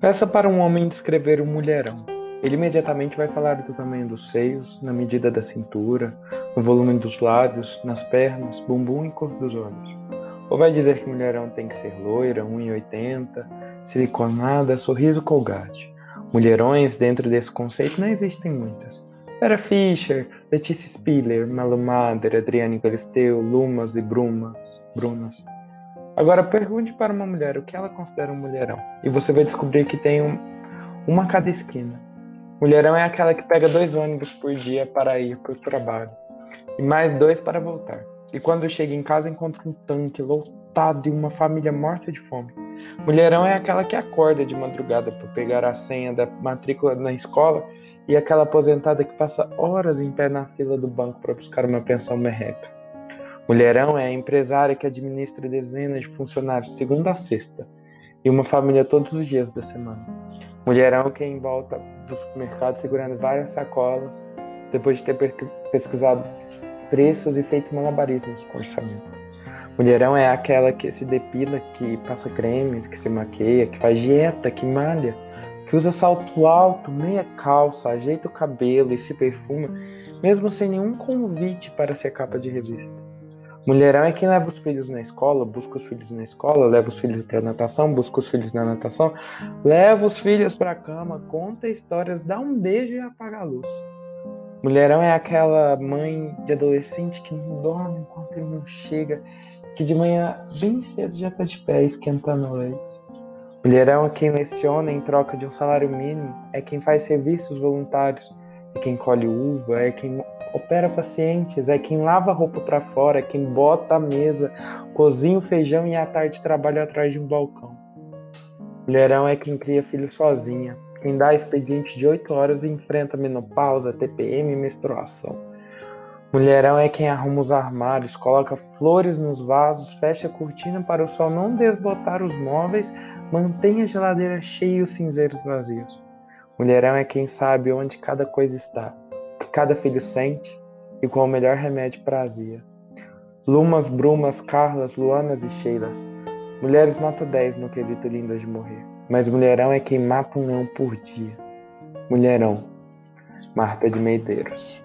Peça para um homem descrever um mulherão. Ele imediatamente vai falar do tamanho dos seios, na medida da cintura, no volume dos lábios, nas pernas, bumbum e cor dos olhos. Ou vai dizer que mulherão tem que ser loira, 1,80, siliconada, sorriso colgate. Mulherões, dentro desse conceito, não existem muitas. Vera Fischer, Letícia Spiller, Malu Mader, Adriane Galisteu, Lumas e Brumas, Brunas. Agora pergunte para uma mulher o que ela considera um mulherão. E você vai descobrir que tem um, uma a cada esquina. Mulherão é aquela que pega dois ônibus por dia para ir para o trabalho. E mais dois para voltar. E quando chega em casa encontra um tanque lotado e uma família morta de fome. Mulherão é aquela que acorda de madrugada para pegar a senha da matrícula na escola e aquela aposentada que passa horas em pé na fila do banco para buscar uma pensão merreca. Mulherão é a empresária que administra dezenas de funcionários segunda a sexta e uma família todos os dias da semana. Mulherão que é em volta do supermercado segurando várias sacolas depois de ter pesquisado preços e feito malabarismos com orçamento. Mulherão é aquela que se depila, que passa cremes, que se maqueia, que faz dieta, que malha, que usa salto alto, meia calça, ajeita o cabelo e se perfuma, mesmo sem nenhum convite para ser capa de revista. Mulherão é quem leva os filhos na escola, busca os filhos na escola, leva os filhos para natação, busca os filhos na natação, leva os filhos para cama, conta histórias, dá um beijo e apaga a luz. Mulherão é aquela mãe de adolescente que não dorme enquanto ele não chega, que de manhã bem cedo já está de pé esquentando o leite. Mulherão é quem leciona em troca de um salário mínimo, é quem faz serviços voluntários, é quem colhe uva, é quem opera pacientes, é quem lava a roupa para fora, é quem bota a mesa, cozinha o feijão e à tarde trabalha atrás de um balcão. Mulherão é quem cria filho sozinha, quem dá expediente de 8 horas e enfrenta menopausa, TPM e menstruação. Mulherão é quem arruma os armários, coloca flores nos vasos, fecha a cortina para o sol não desbotar os móveis, Mantenha a geladeira cheia e os cinzeiros vazios. Mulherão é quem sabe onde cada coisa está, cada filho sente e qual o melhor remédio para a azia. Lumas, Brumas, Carlas, Luanas e Sheilas. Mulheres nota 10 no quesito lindas de morrer. Mas mulherão é quem mata um leão por dia. Mulherão. Marta de Medeiros.